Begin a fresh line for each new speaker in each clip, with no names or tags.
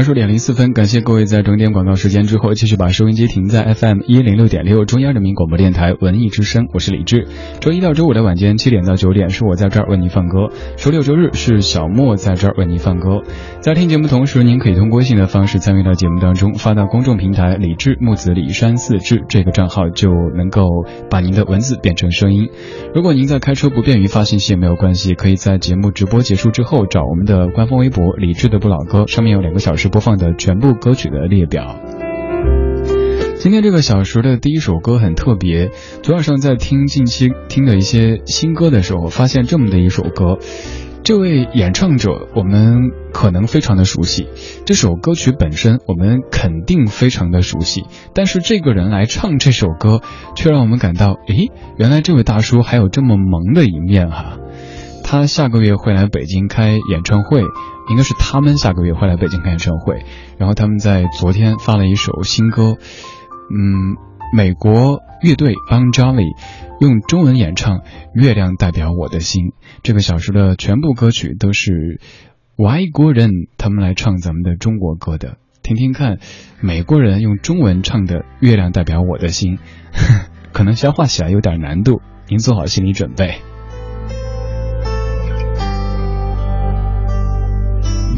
二十点零四分，感谢各位在整点广告时间之后，继续把收音机停在 FM 一零六点六中央人民广播电台文艺之声，我是李志。周一到周五的晚间七点到九点，是我在这儿为您放歌；周六周日是小莫在这儿为您放歌。在听节目同时，您可以通过微信的方式参与到节目当中，发到公众平台“李志木子李山四志”这个账号，就能够把您的文字变成声音。如果您在开车不便于发信息也没有关系，可以在节目直播结束之后找我们的官方微博“李志的不老歌”，上面有两个小时。播放的全部歌曲的列表。今天这个小时的第一首歌很特别。昨晚上在听近期听的一些新歌的时候，发现这么的一首歌。这位演唱者我们可能非常的熟悉，这首歌曲本身我们肯定非常的熟悉。但是这个人来唱这首歌，却让我们感到，诶，原来这位大叔还有这么萌的一面哈。他下个月会来北京开演唱会。应该是他们下个月会来北京开演唱会，然后他们在昨天发了一首新歌，嗯，美国乐队 Bon Jovi 用中文演唱《月亮代表我的心》。这个小时的全部歌曲都是外国人他们来唱咱们的中国歌的，听听看，美国人用中文唱的《月亮代表我的心》，可能消化起来有点难度，您做好心理准备。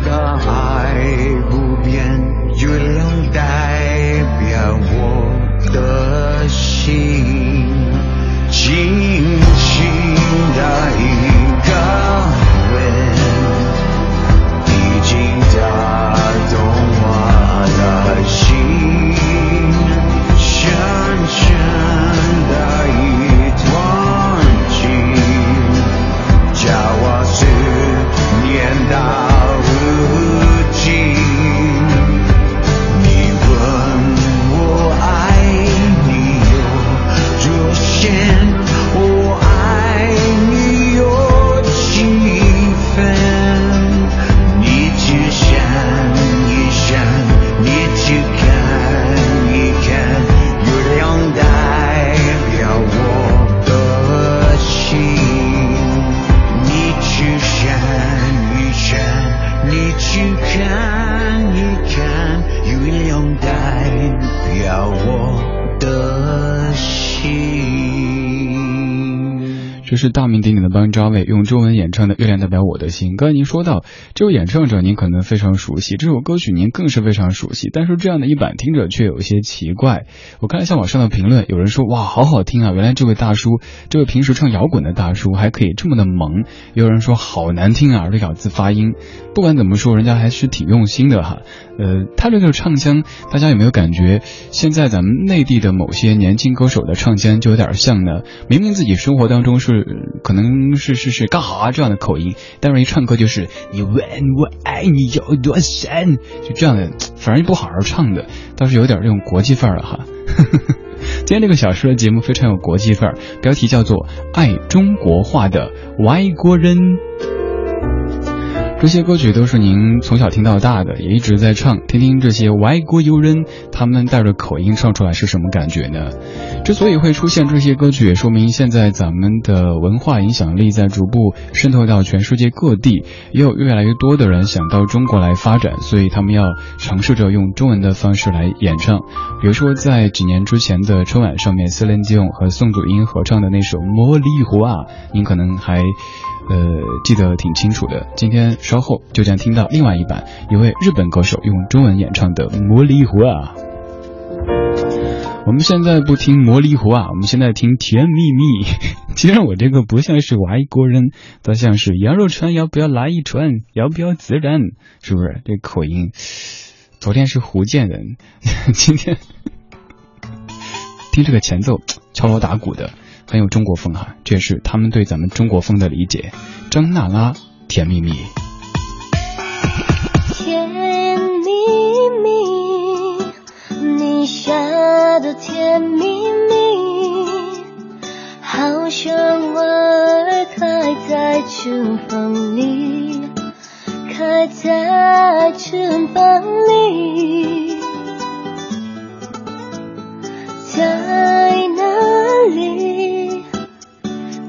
的爱。
是大名鼎鼎的邦扎卫用中文演唱的《月亮代表我的心》。刚才您说到这位演唱者，您可能非常熟悉，这首歌曲您更是非常熟悉。但是这样的一版听着却有些奇怪。我看了一下网上的评论，有人说哇，好好听啊！原来这位大叔，这位平时唱摇滚的大叔还可以这么的萌。也有人说好难听啊，这咬字发音。不管怎么说，人家还是挺用心的哈。呃，他这个唱腔，大家有没有感觉？现在咱们内地的某些年轻歌手的唱腔就有点像呢。明明自己生活当中是。可能是是是干哈这样的口音，但是一唱歌就是你问我爱你有多深，就这样的，反正不好好唱的，倒是有点这种国际范儿了哈。今天这个小时的节目非常有国际范儿，标题叫做《爱中国话的外国人》。这些歌曲都是您从小听到大的，也一直在唱。听听这些外国友人，他们带着口音唱出来是什么感觉呢？之所以会出现这些歌曲，也说明现在咱们的文化影响力在逐步渗透到全世界各地，也有越来越多的人想到中国来发展，所以他们要尝试着用中文的方式来演唱。比如说，在几年之前的春晚上面，斯林迪翁和宋祖英合唱的那首《茉莉花》，您可能还。呃，记得挺清楚的。今天稍后就将听到另外一版，一位日本歌手用中文演唱的《魔力湖》啊。我们现在不听《魔力湖》啊，我们现在听《甜蜜蜜》。其实我这个不像是外国人，倒像是羊肉串要不要来一串？要不要孜然？是不是这口音？昨天是福建人，今天听这个前奏敲锣打鼓的。很有中国风哈，这也是他们对咱们中国风的理解。张娜拉，甜蜜蜜。
甜蜜蜜，你笑的甜蜜蜜，好像花儿开在春风里，开在春风里，在哪里？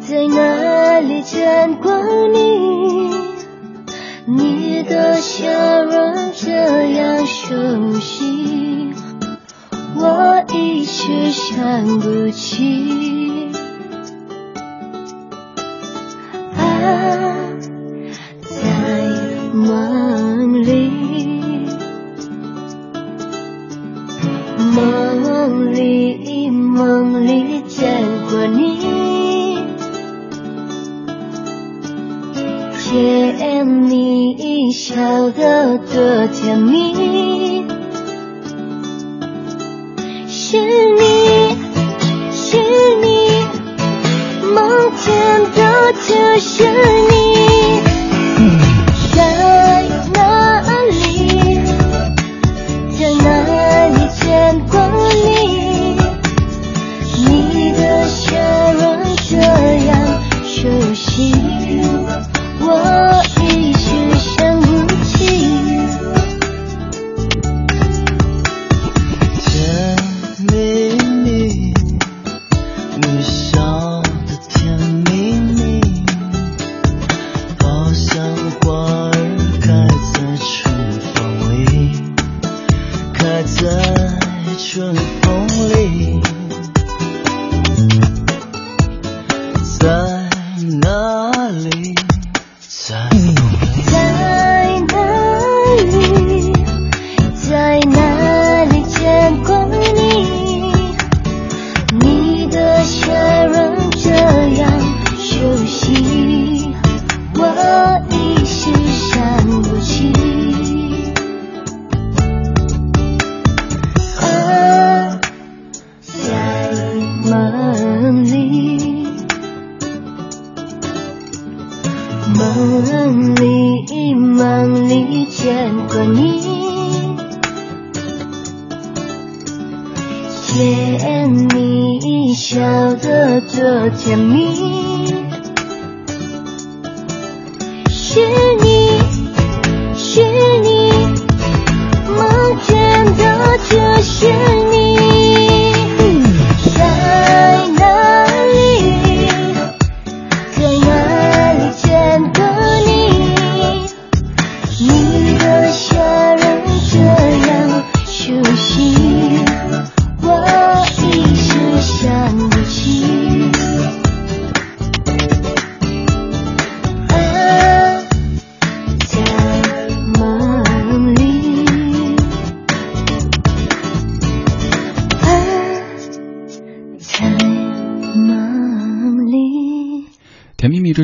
在哪里见过你？你的笑容这样熟悉，我一时想不起。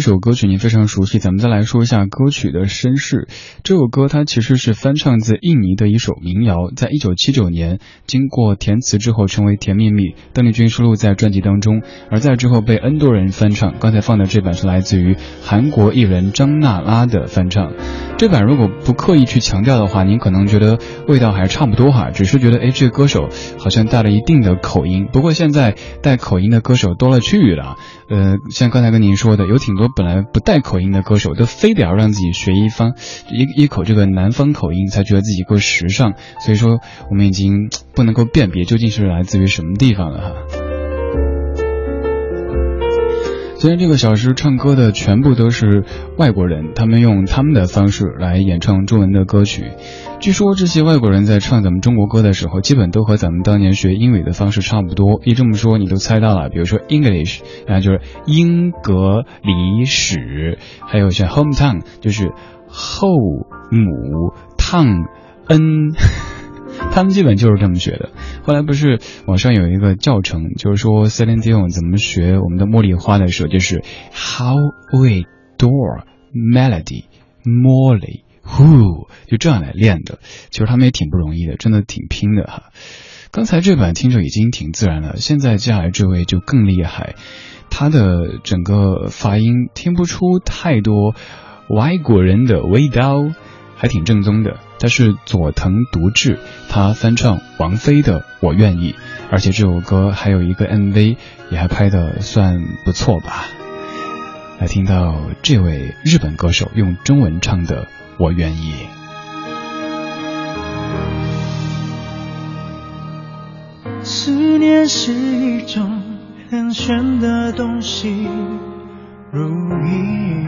首歌曲您非常熟悉，咱们再来说一下歌曲的身世。这首歌它其实是翻唱自印尼的一首民谣，在一九七九年经过填词之后成为《甜蜜蜜》，邓丽君收录在专辑当中，而在之后被 N 多人翻唱。刚才放的这版是来自于韩国艺人张娜拉的翻唱。这版如果不刻意去强调的话，您可能觉得味道还差不多哈，只是觉得哎，这个歌手好像带了一定的口音。不过现在带口音的歌手多了去了，呃，像刚才跟您说的，有挺。多本来不带口音的歌手都非得要让自己学一方一一口这个南方口音，才觉得自己够时尚。所以说，我们已经不能够辨别究竟是来自于什么地方了哈。虽然这个小时唱歌的全部都是外国人，他们用他们的方式来演唱中文的歌曲。据说这些外国人在唱咱们中国歌的时候，基本都和咱们当年学英语的方式差不多。一这么说，你都猜到了。比如说 English，啊，就是英格里史，还有像 hometown，就是后母烫恩。他们基本就是这么学的。后来不是网上有一个教程，就是说 Celine Dion 怎么学我们的茉莉花的时候，就是 How we door melody Molly who 就这样来练的。其实他们也挺不容易的，真的挺拼的哈。刚才这版听着已经挺自然了，现在接下来这位就更厉害，他的整个发音听不出太多外国人的味道，还挺正宗的。他是佐藤独志，他翻唱王菲的《我愿意》，而且这首歌还有一个 MV，也还拍的算不错吧。来听到这位日本歌手用中文唱的《我愿意》。
思念是一种很玄的东西，如影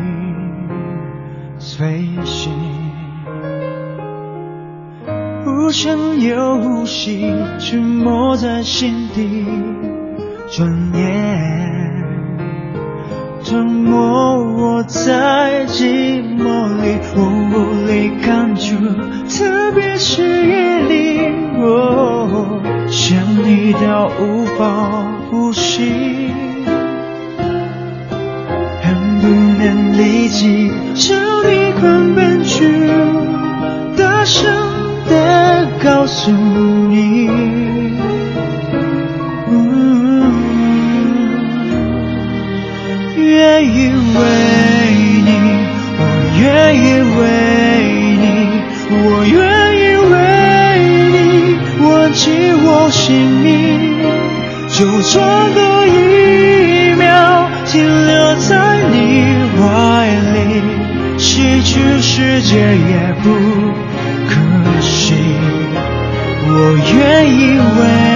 随形。无声又无息，沉默在心底，转眼吞没我在寂寞里，我无力抗拒，特别是夜里，我想你到无法呼吸，很不能立即，将你狂奔去，大声。的告诉你，愿意为你，我愿意为你，我愿意为你，挽起我姓名，就算多一秒停留在你怀里，失去世界也不。我愿意为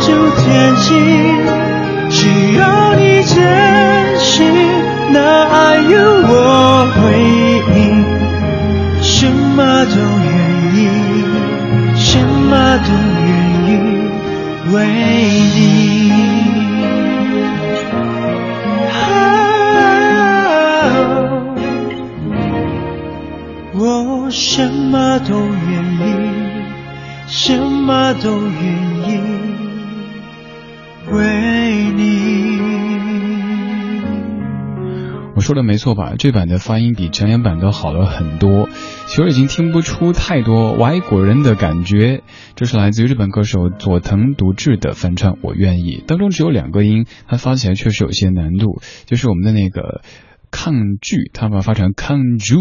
就天晴。只要你坚信，那爱有我回应，什么都愿意，什么都愿意为你。我什么都愿意，什么都愿意。
我说的没错吧？这版的发音比陈言版都好了很多，其实已经听不出太多外国人的感觉。这是来自于日本歌手佐藤独志的翻唱《我愿意》，当中只有两个音，它发起来确实有些难度，就是我们的那个。抗拒，他把它发成抗拒，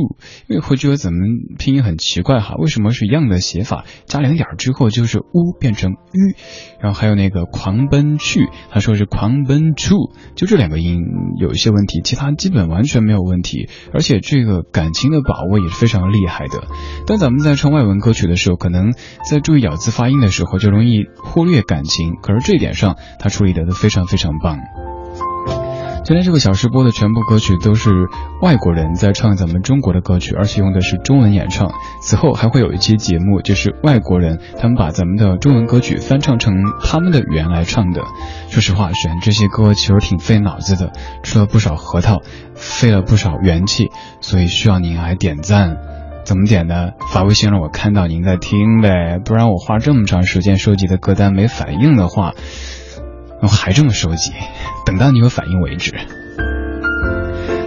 因为会觉得怎么拼音很奇怪哈？为什么是一样的写法，加两点之后就是乌变成吁？然后还有那个狂奔去，他说是狂奔 to，就这两个音有一些问题，其他基本完全没有问题。而且这个感情的把握也是非常厉害的。当咱们在唱外文歌曲的时候，可能在注意咬字发音的时候就容易忽略感情，可是这一点上他处理的都非常非常棒。今天这个小时播的全部歌曲都是外国人在唱咱们中国的歌曲，而且用的是中文演唱。此后还会有一期节目，就是外国人他们把咱们的中文歌曲翻唱成他们的语言来唱的。说实话，选这些歌其实挺费脑子的，吃了不少核桃，费了不少元气，所以需要您来点赞。怎么点呢？发微信让我看到您在听呗，不然我花这么长时间收集的歌单没反应的话。我还这么收集，等到你有反应为止。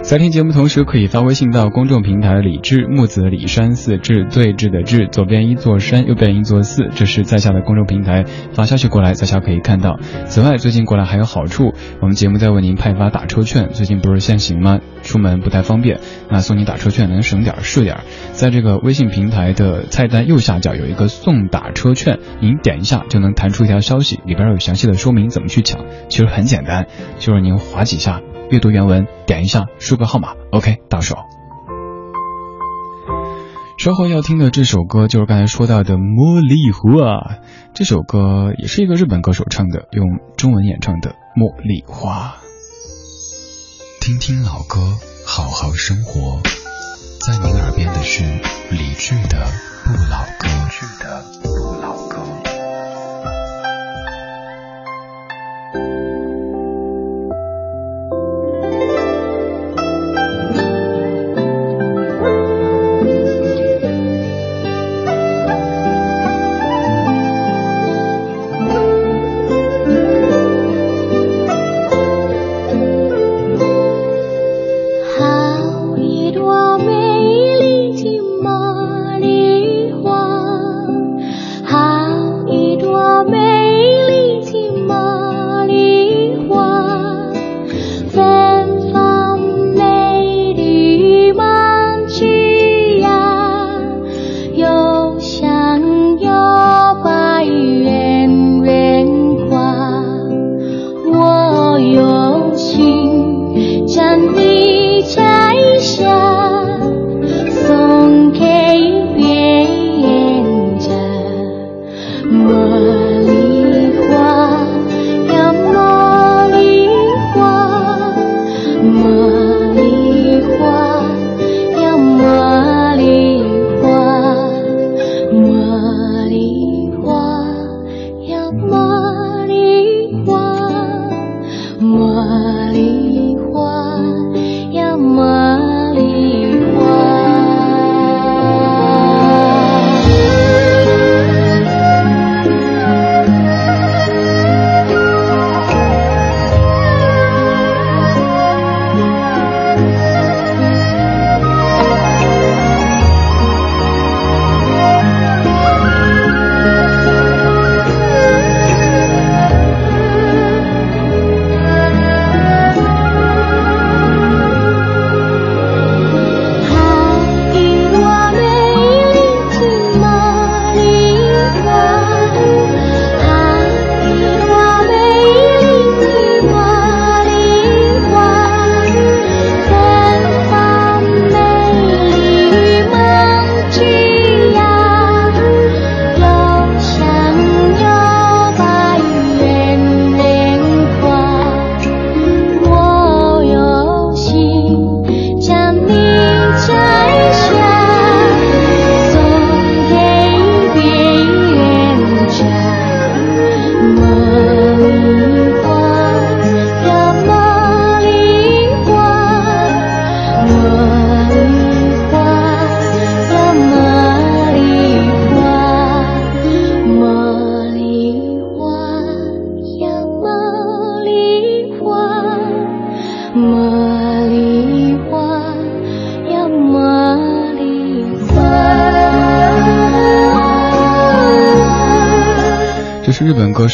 在听节目同时，可以发微信到公众平台“李志木子李山寺志对峙的志”，左边一座山，右边一座寺，这是在下的公众平台，发消息过来，在下可以看到。此外，最近过来还有好处，我们节目在为您派发打车券，最近不是限行吗？出门不太方便，那送你打车券能省点是点。在这个微信平台的菜单右下角有一个送打车券，您点一下就能弹出一条消息，里边有详细的说明怎么去抢，其实很简单，就是您划几下。阅读原文，点一下输个号码，OK，到手。稍后要听的这首歌就是刚才说到的《茉莉花》，这首歌也是一个日本歌手唱的，用中文演唱的《茉莉花》。
听听老歌，好好生活，在您耳边的是理智的不老歌。
我。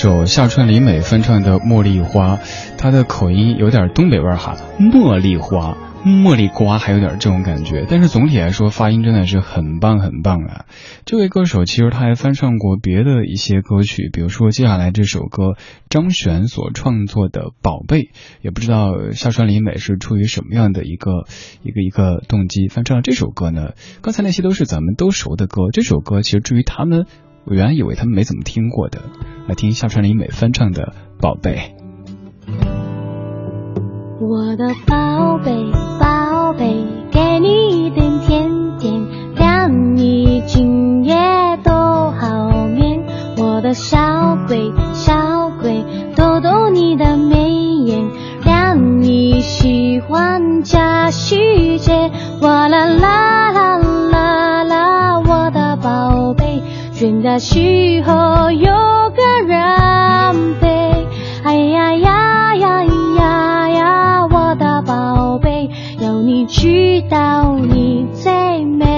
手夏川里美翻唱的《茉莉花》，她的口音有点东北味儿哈，茉莉花。茉莉瓜还有点这种感觉，但是总体来说发音真的是很棒很棒啊！这位歌手其实他还翻唱过别的一些歌曲，比如说接下来这首歌张悬所创作的《宝贝》，也不知道夏川里美是出于什么样的一个一个一个动机翻唱了这首歌呢？刚才那些都是咱们都熟的歌，这首歌其实至于他们，我原来以为他们没怎么听过的，来听下川里美翻唱的《宝贝》。
我的宝贝，宝贝，给你一点甜甜，让你今夜都好眠。我的小鬼，小鬼，逗逗你的眉眼，让你喜欢加细节。哇啦啦啦啦啦，我的宝贝，倦的时候有人陪。哎呀呀呀呀呀，我的宝贝，要你知道你最美。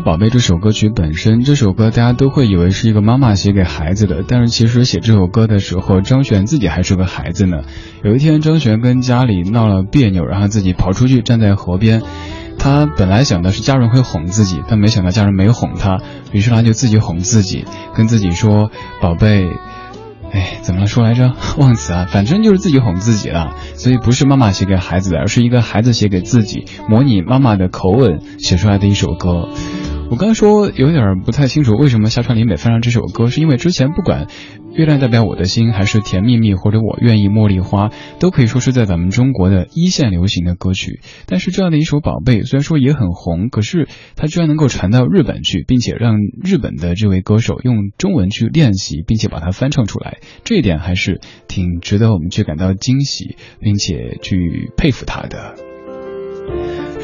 《宝贝》这首歌曲本身。这首歌大家都会以为是一个妈妈写给孩子的，但是其实写这首歌的时候，张悬自己还是个孩子呢。有一天，张悬跟家里闹了别扭，然后自己跑出去站在河边。他本来想的是家人会哄自己，但没想到家人没哄他，于是他就自己哄自己，跟自己说：“宝贝。”哎，怎么说来着？忘词啊，反正就是自己哄自己了。所以不是妈妈写给孩子的，而是一个孩子写给自己，模拟妈妈的口吻写出来的一首歌。我刚说有点不太清楚为什么夏川里美翻唱这首歌，是因为之前不管《月亮代表我的心》还是《甜蜜蜜》或者《我愿意茉莉花》，都可以说是在咱们中国的一线流行的歌曲。但是这样的一首《宝贝》，虽然说也很红，可是它居然能够传到日本去，并且让日本的这位歌手用中文去练习，并且把它翻唱出来，这一点还是挺值得我们去感到惊喜，并且去佩服他的。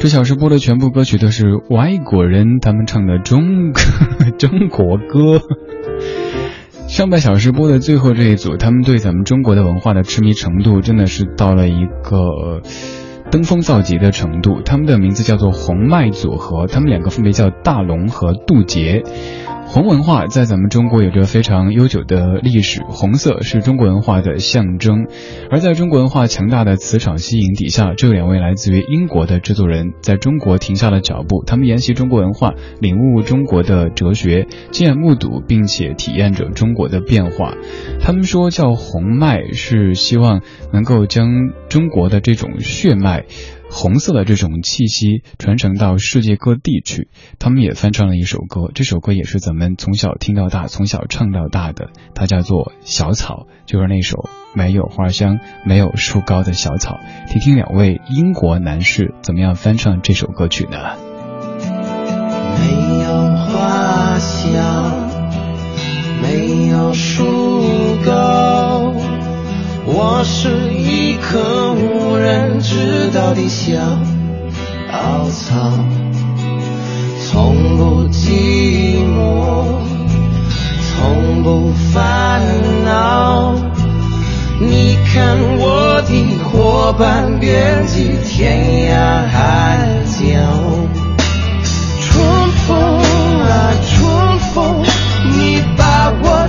这小时播的全部歌曲都是外国人他们唱的中 中国歌。上半小时播的最后这一组，他们对咱们中国的文化的痴迷程度真的是到了一个登峰造极的程度。他们的名字叫做红麦组合，他们两个分别叫大龙和杜杰。红文化在咱们中国有着非常悠久的历史，红色是中国文化的象征。而在中国文化强大的磁场吸引底下，这两位来自于英国的制作人在中国停下了脚步。他们研习中国文化，领悟中国的哲学，亲眼目睹并且体验着中国的变化。他们说叫红脉，是希望能够将中国的这种血脉。红色的这种气息传承到世界各地去，他们也翻唱了一首歌，这首歌也是咱们从小听到大、从小唱到大的，它叫做《小草》，就是那首没有花香、没有树高的小草。听听两位英国男士怎么样翻唱这首歌曲呢？
没有花香，没有树高。我是一棵人知道的小草，从不寂寞，从不烦恼。你看我的伙伴遍及天涯海角，春风啊春风，你把我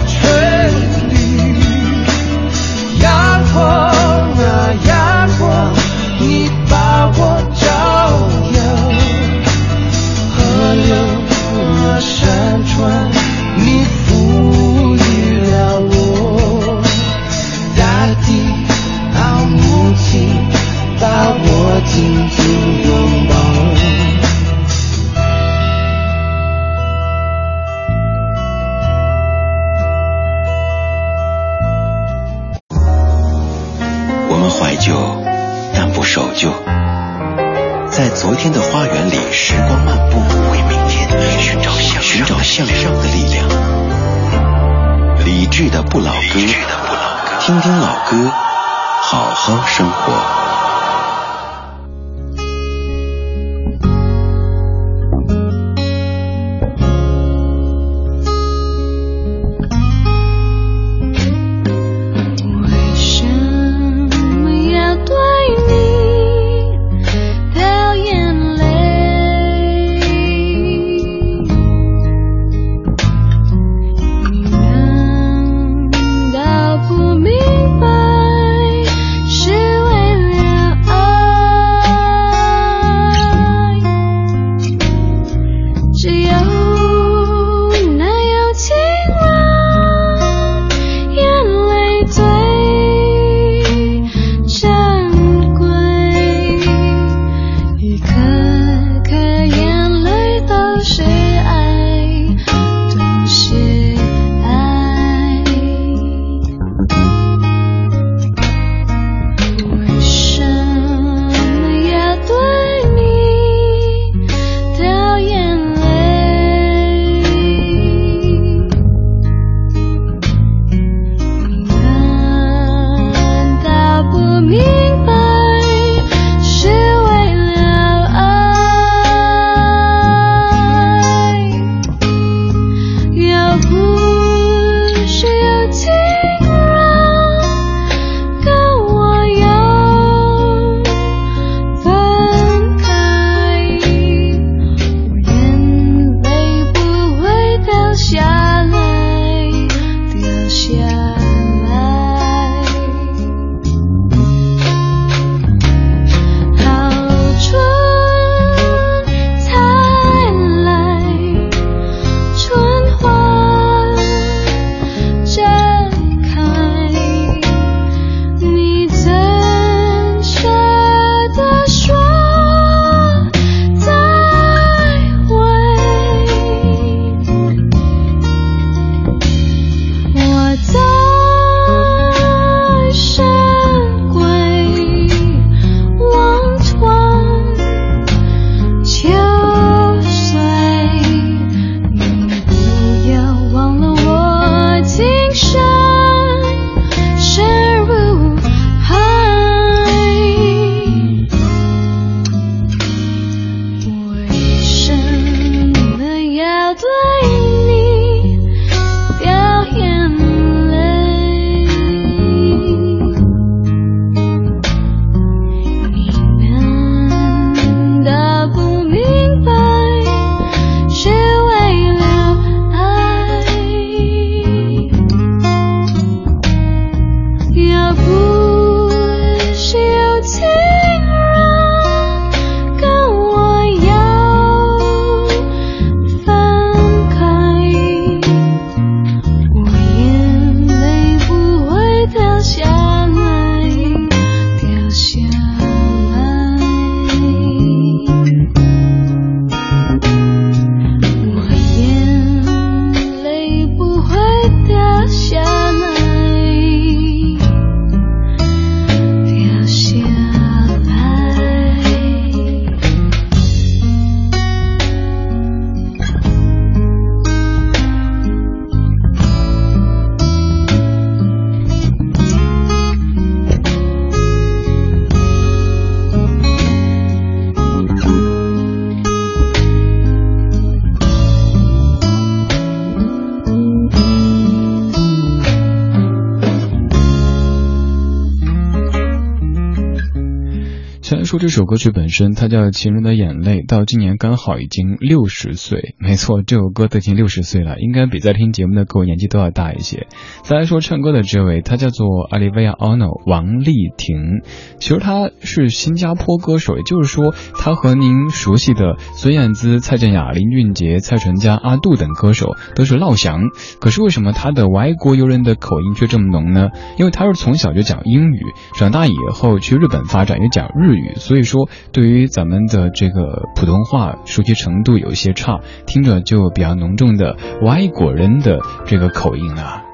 歌
曲本身它叫《情人的眼泪》，到今年刚好已经六十岁，没错，这首歌都已经六十岁了，应该比在听节目的各位年纪都要大一些。再来说唱歌的这位，他叫做 Olivia Ono 王丽婷，其实他是新加坡歌手，也就是说，他和您熟悉的孙燕姿、蔡健雅、林俊杰、蔡淳佳、阿杜等歌手都是老乡。可是为什么他的外国友人的口音却这么浓呢？因为他是从小就讲英语，长大以后去日本发展也讲日语，所以说对于咱们的这个普通话熟悉程度有些差，听着就比较浓重的外国人的这个口音啊。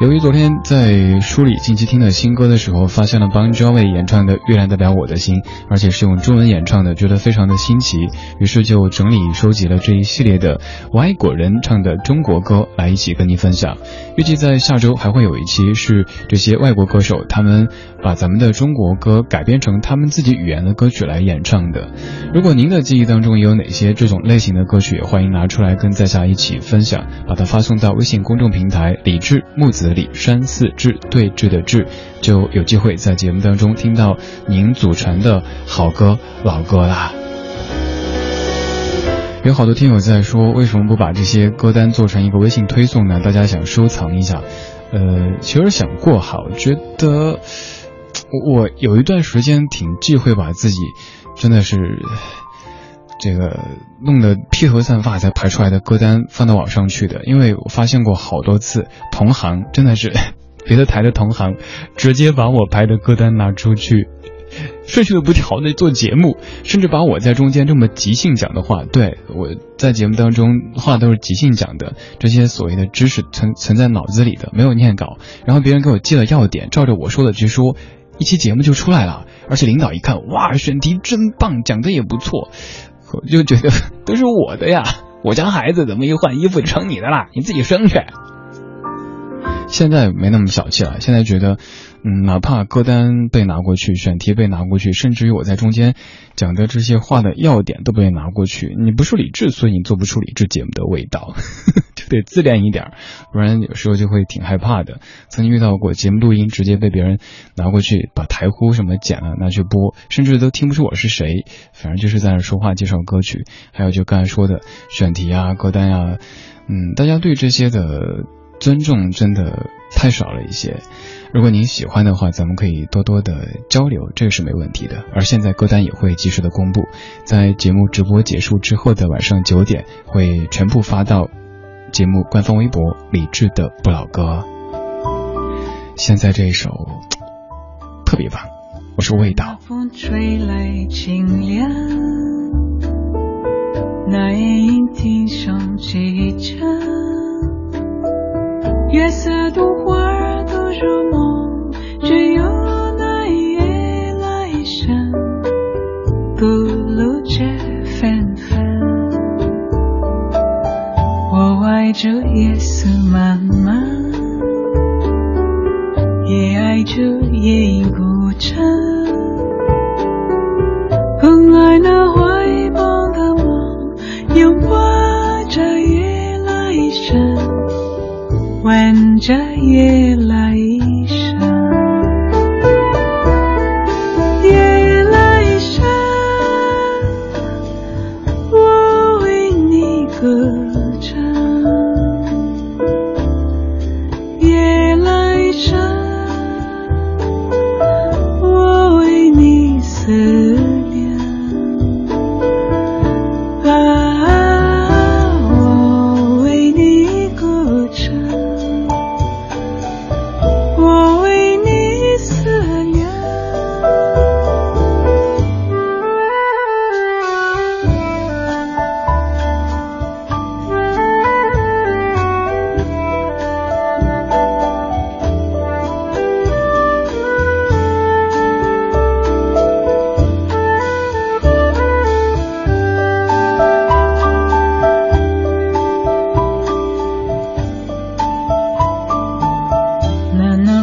由于昨天在梳理近期听的新歌的时候，发现了邦 Jovi 演唱的《月亮代表我的心》，而且是用中文演唱的，觉得非常的新奇，于是就整理收集了这一系列的外国人唱的中国歌来一起跟您分享。预计在下周还会有一期是这些外国歌手他们把咱们的中国歌改编成他们自己语言的歌曲来演唱的。如果您的记忆当中有哪些这种类型的歌曲，也欢迎拿出来跟在下一起分享，把它发送到微信公众平台“李志木子山寺志对峙的志”，就有机会在节目当中听到您祖传的好歌老歌啦。有好多听友在说，为什么不把这些歌单做成一个微信推送呢？大家想收藏一下。呃，其实想过好，觉得我有一段时间挺忌讳把自己真的是这个弄得披头散发才排出来的歌单放到网上去的，因为我发现过好多次，同行真的是 别的台的同行直接把我排的歌单拿出去。顺序都不调的做节目，甚至把我在中间这么即兴讲的话，对我在节目当中话都是即兴讲的，这些所谓的知识存存在脑子里的，没有念稿，然后别人给我记了要点，照着我说的去说，一期节目就出来了，而且领导一看，哇，选题真棒，讲的也不错，我就觉得都是我的呀，我家孩子怎么一换衣服就成你的啦，你自己生去。现在没那么小气了，现在觉得。嗯，哪怕歌单被拿过去，选题被拿过去，甚至于我在中间讲的这些话的要点都被拿过去，你不是理智，所以你做不出理智节目的味道，就得自恋一点，不然有时候就会挺害怕的。曾经遇到过节目录音直接被别人拿过去，把台呼什么剪了拿去播，甚至都听不出我是谁，反正就是在那说话介绍歌曲。还有就刚才说的选题啊、歌单啊，嗯，大家对这些的尊重真的太少了一些。如果您喜欢的话，咱们可以多多的交流，这个是没问题的。而现在歌单也会及时的公布，在节目直播结束之后的晚上九点，会全部发到节目官方微博理智的不老歌。现在这一首特别棒，我是味道。
风吹来清凉，那夜莺啼声几声，夜色独花都入梦。只有那一夜来生，不露着芬芳。我爱这夜色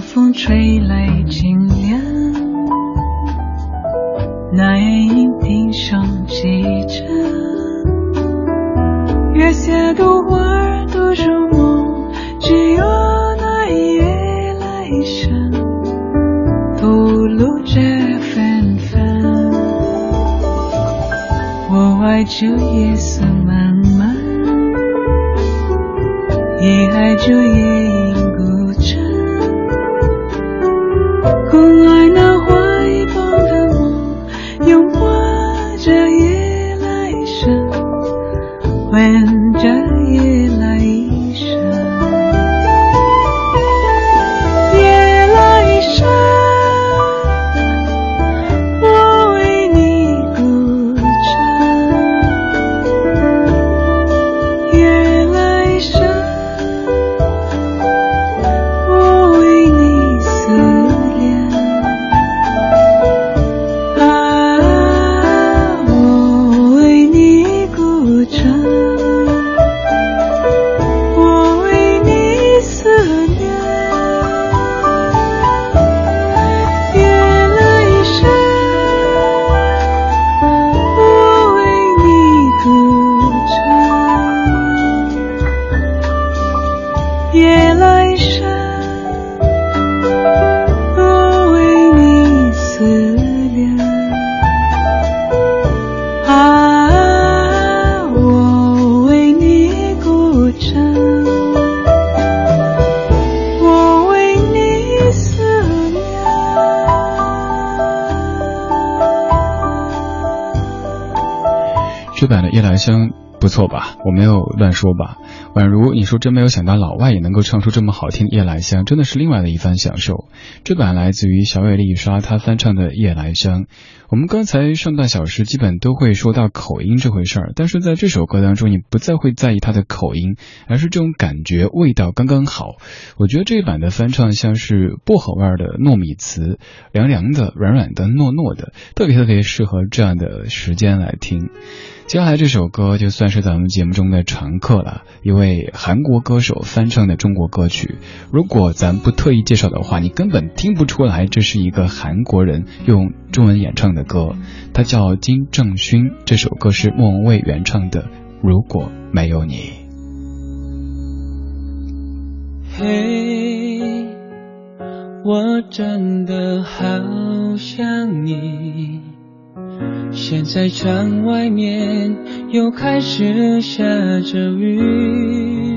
风吹来清凉，那夜莺低声细唱，月下独花独入梦，只有那一夜来生，吐露着芬芳。我爱这夜色茫茫，也爱
这夜。版的夜来香。不错吧？我没有乱说吧？宛如你说真没有想到老外也能够唱出这么好听的夜来香，真的是另外的一番享受。这版来自于小野丽莎她翻唱的夜来香。我们刚才上半小时基本都会说到口音这回事儿，但是在这首歌当中，你不再会在意它的口音，而是这种感觉味道刚刚好。我觉得这一版的翻唱像是薄荷味儿的糯米糍，凉凉的、软软的、糯糯的，特别特别适合这样的时间来听。接下来这首歌就算是咱们节目中的常客了，一位韩国歌手翻唱的中国歌曲。如果咱不特意介绍的话，你根本听不出来这是一个韩国人用中文演唱的歌。他叫金正勋，这首歌是莫文蔚原唱的《如果没有你》。
嘿，我真的好想你。现在窗外面又开始下着雨，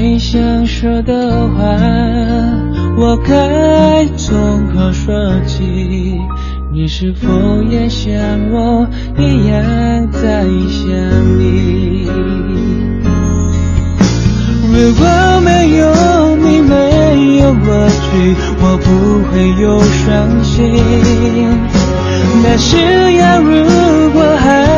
最想说的话，我该从何说起？你是否也像我一样在想你？如果没有你，没有过去，我不会有伤心。但是要如果还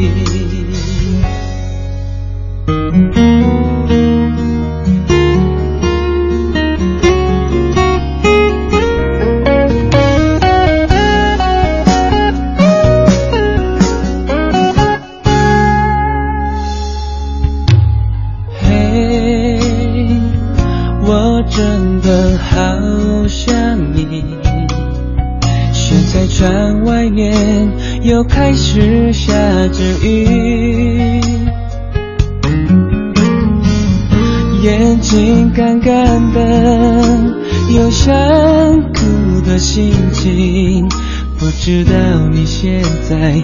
开始下着雨，眼睛干干的，有想哭的心情，不知道你现在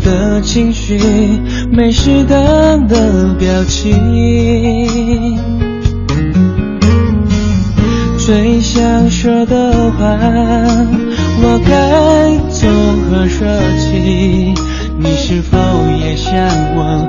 的情绪，没适当的表情，最想说的话，我该从何说起？你是否也像我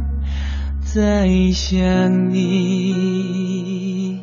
在想你？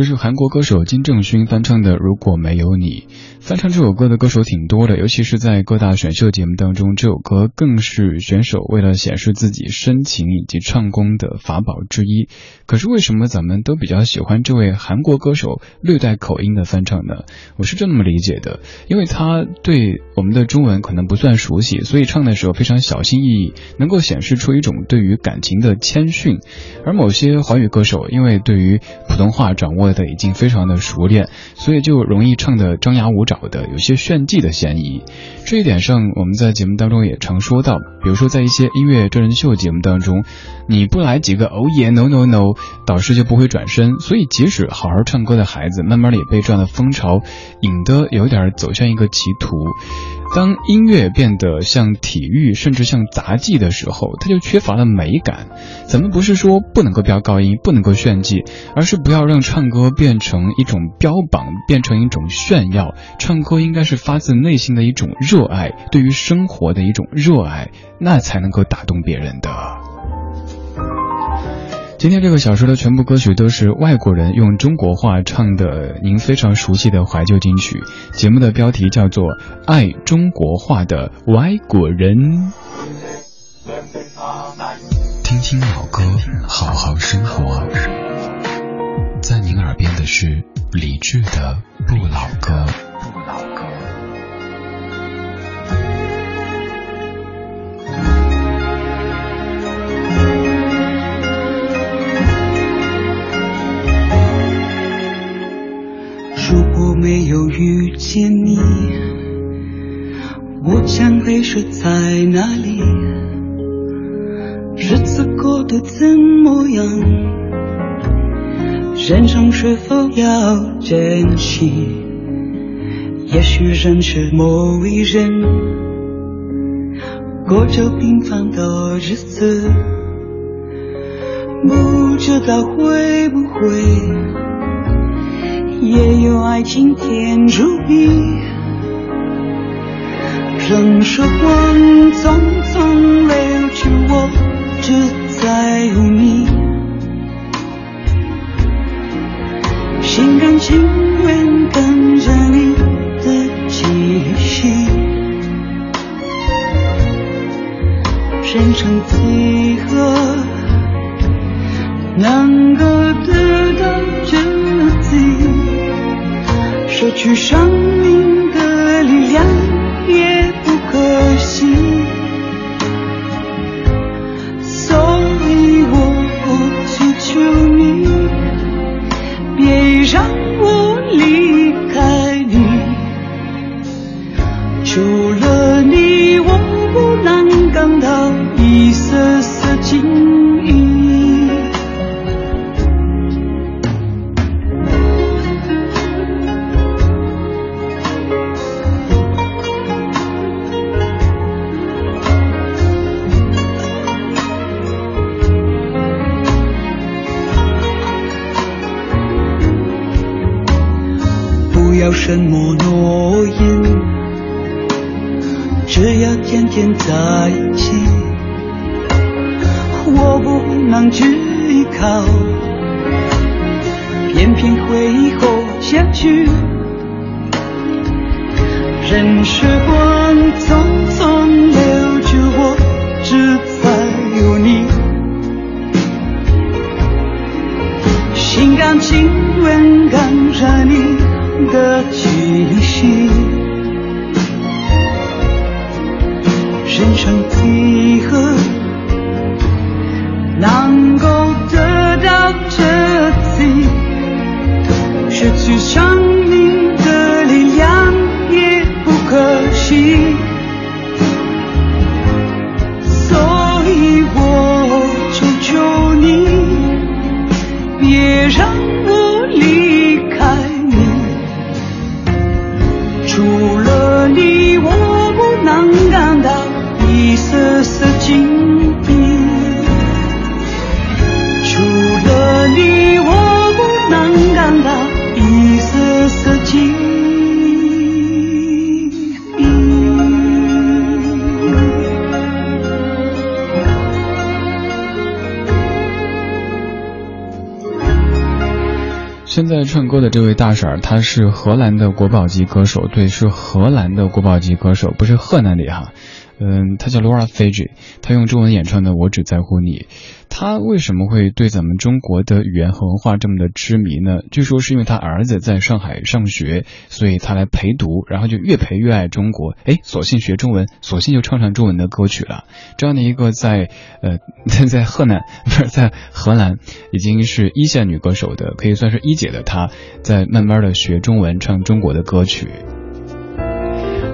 这是韩国歌手金正勋翻唱的《如果没有你》。翻唱这首歌的歌手挺多的，尤其是在各大选秀节目当中，这首歌更是选手为了显示自己深情以及唱功的法宝之一。可是为什么咱们都比较喜欢这位韩国歌手略带口音的翻唱呢？我是这么理解的，因为他对我们的中文可能不算熟悉，所以唱的时候非常小心翼翼，能够显示出一种对于感情的谦逊。而某些华语歌手因为对于普通话掌握的已经非常的熟练，所以就容易唱的张牙舞爪。的有些炫技的嫌疑，这一点上我们在节目当中也常说到，比如说在一些音乐真人秀节目当中，你不来几个哦耶 no no no，导师就不会转身，所以即使好好唱歌的孩子，慢慢的也被这样的风潮引得有点走向一个歧途。当音乐变得像体育，甚至像杂技的时候，它就缺乏了美感。咱们不是说不能够飙高音，不能够炫技，而是不要让唱歌变成一种标榜，变成一种炫耀。唱歌应该是发自内心的一种热爱，对于生活的一种热爱，那才能够打动别人的。今天这个小说的全部歌曲都是外国人用中国话唱的，您非常熟悉的怀旧金曲。节目的标题叫做《爱中国话的外国人》。
听听老歌，好好生活。在您耳边的是理智的不老歌。
没有遇见你，我将会是在哪里？日子过得怎么样？人生是否要珍惜？也许认识某一人，过着平凡的日子，不知道会不会。也有爱情甜如蜜，任时光匆匆流去，我只在乎你，心甘情愿跟着你的气息，人生几何能够得到这？去生命的这
位大婶儿，她是荷兰的国宝级歌手，对，是荷兰的国宝级歌手，不是河南的哈。嗯，她叫 Laura f a g e 她用中文演唱的《我只在乎你》。他为什么会对咱们中国的语言和文化这么的痴迷呢？据说是因为他儿子在上海上学，所以他来陪读，然后就越陪越爱中国。哎，索性学中文，索性就唱唱中文的歌曲了。这样的一个在呃在 在河南不是在荷兰已经是一线女歌手的，可以算是一姐的她，在慢慢的学中文，唱中国的歌曲。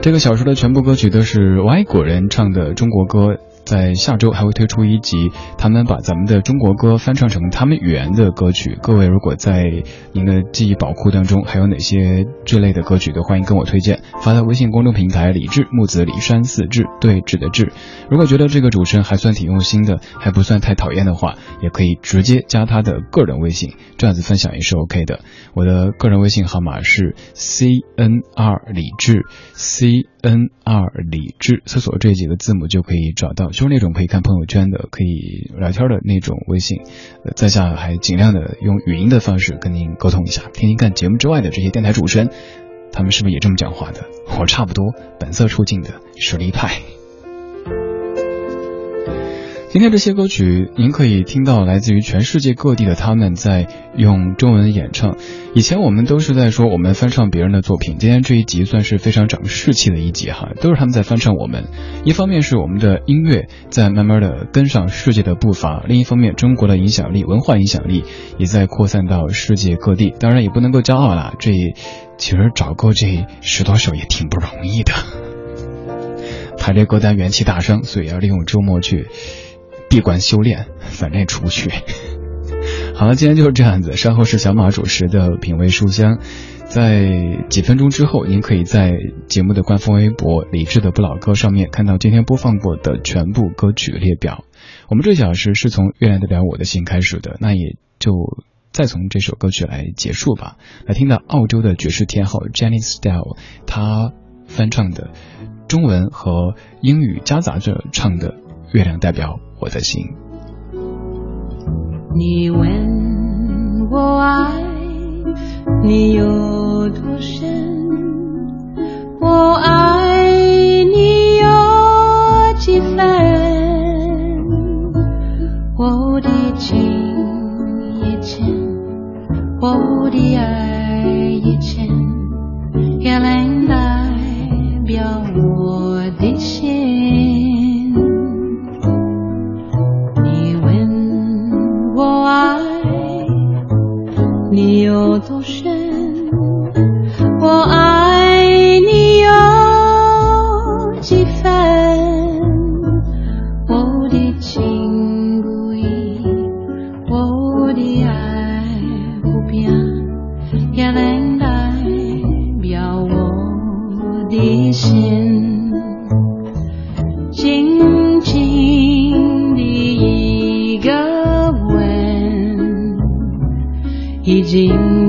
这个小说的全部歌曲都是外国人唱的中国歌。在下周还会推出一集，他们把咱们的中国歌翻唱成他们语言的歌曲。各位如果在您的记忆宝库当中还有哪些这类的歌曲，都欢迎跟我推荐，发到微信公众平台“李志木子李山四志对峙的志”。如果觉得这个主持人还算挺用心的，还不算太讨厌的话，也可以直接加他的个人微信，这样子分享也是 OK 的。我的个人微信号码是 C N R 李志 C N 二李志，搜索这几个字母就可以找到。就是那种可以看朋友圈的、可以聊天的那种微信，在下还尽量的用语音的方式跟您沟通一下，听听看节目之外的这些电台主持人，他们是不是也这么讲话的？我差不多，本色出镜的实力派。今天这些歌曲，您可以听到来自于全世界各地的他们在用中文演唱。以前我们都是在说我们翻唱别人的作品，今天这一集算是非常长士气的一集哈，都是他们在翻唱我们。一方面是我们的音乐在慢慢的跟上世界的步伐，另一方面中国的影响力、文化影响力也在扩散到世界各地。当然也不能够骄傲啦，这其实找够这十多首也挺不容易的。排列歌单元气大伤，所以要利用周末去。闭关修炼，反正也出不去。好了，今天就是这样子。稍后是小马主持的品味书香，在几分钟之后，您可以在节目的官方微博“理智的不老歌”上面看到今天播放过的全部歌曲列表。我们这小时是从《月亮代表我的心》开始的，那也就再从这首歌曲来结束吧。来听到澳洲的爵士天后 Jenny Style，她翻唱的中文和英语夹杂着唱的《月亮代表》。我的心。
你问我爱你有多深，我爱你有几分？我的情一千，我的爱一千，也能代表我的心。你有多深，我爱已经